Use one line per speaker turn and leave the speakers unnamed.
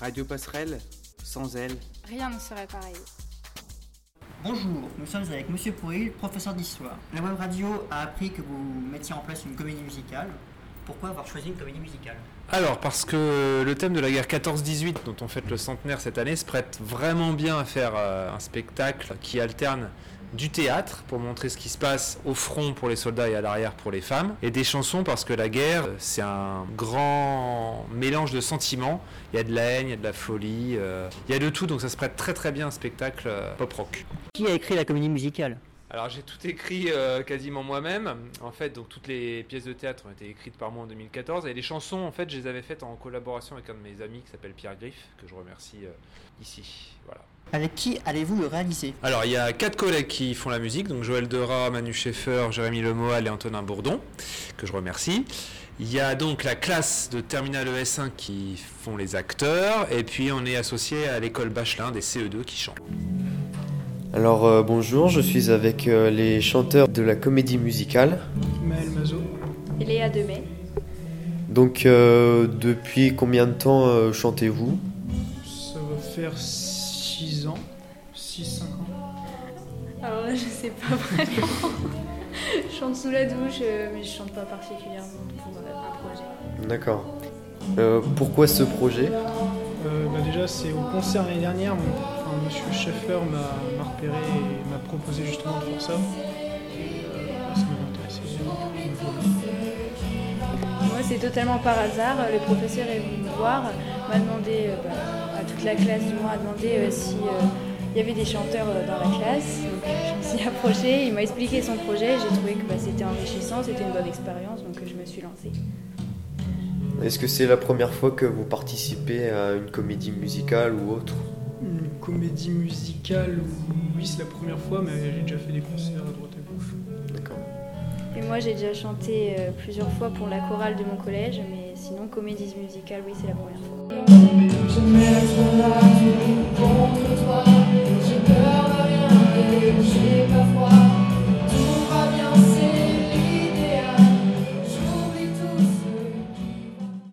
Radio Passerelle, sans elle.
Rien ne serait pareil.
Bonjour, nous sommes avec Monsieur Pourril, professeur d'histoire. La web radio a appris que vous mettiez en place une comédie musicale. Pourquoi avoir choisi une comédie musicale?
Alors, parce que le thème de la guerre 14-18, dont on fête le centenaire cette année, se prête vraiment bien à faire euh, un spectacle qui alterne du théâtre pour montrer ce qui se passe au front pour les soldats et à l'arrière pour les femmes, et des chansons parce que la guerre, euh, c'est un grand mélange de sentiments. Il y a de la haine, il y a de la folie, euh, il y a de tout, donc ça se prête très très bien à un spectacle euh, pop-rock.
Qui a écrit la comédie musicale?
Alors j'ai tout écrit euh, quasiment moi-même. En fait, donc toutes les pièces de théâtre ont été écrites par moi en 2014 et les chansons, en fait, je les avais faites en collaboration avec un de mes amis qui s'appelle Pierre Griff, que je remercie euh, ici. Voilà.
Avec qui allez-vous le réaliser?
Alors il y a quatre collègues qui font la musique, donc Joël Dera, Manu Schaeffer, Jérémy Lemoal et Antonin Bourdon, que je remercie. Il y a donc la classe de Terminal ES1 qui font les acteurs, et puis on est associé à l'école Bachelin des CE2 qui chantent.
Alors euh, bonjour, je suis avec euh, les chanteurs de la comédie musicale.
Maël Mazo.
Et Léa Demey.
Donc euh, depuis combien de temps euh, chantez-vous?
Ça va faire 6 ans, 6-5 ans.
Alors là, je sais pas vraiment. je chante sous la douche, euh, mais je chante pas particulièrement pour euh, un projet.
D'accord. Euh, pourquoi ce projet?
Euh, bah déjà, c'est au concert l'année dernière. mon- Monsieur Schaeffer m'a repéré et m'a proposé justement de faire ça. Euh.
Moi, c'est totalement par hasard. Le professeur est venu me voir, m'a demandé, euh, bah, à toute la classe du moins, a demandé euh, si euh, il y avait des chanteurs euh, dans la classe. Donc, euh, je me suis approchée, il m'a expliqué son projet. J'ai trouvé que bah, c'était enrichissant, c'était une bonne expérience, donc euh, je me suis lancée.
Est-ce que c'est la première fois que vous participez à une comédie musicale ou autre
Une comédie musicale, oui, c'est la première fois, mais j'ai déjà fait des concerts à droite à gauche.
D'accord.
Et moi, j'ai déjà chanté euh, plusieurs fois pour la chorale de mon collège, mais sinon, comédie musicale, oui, c'est la première fois.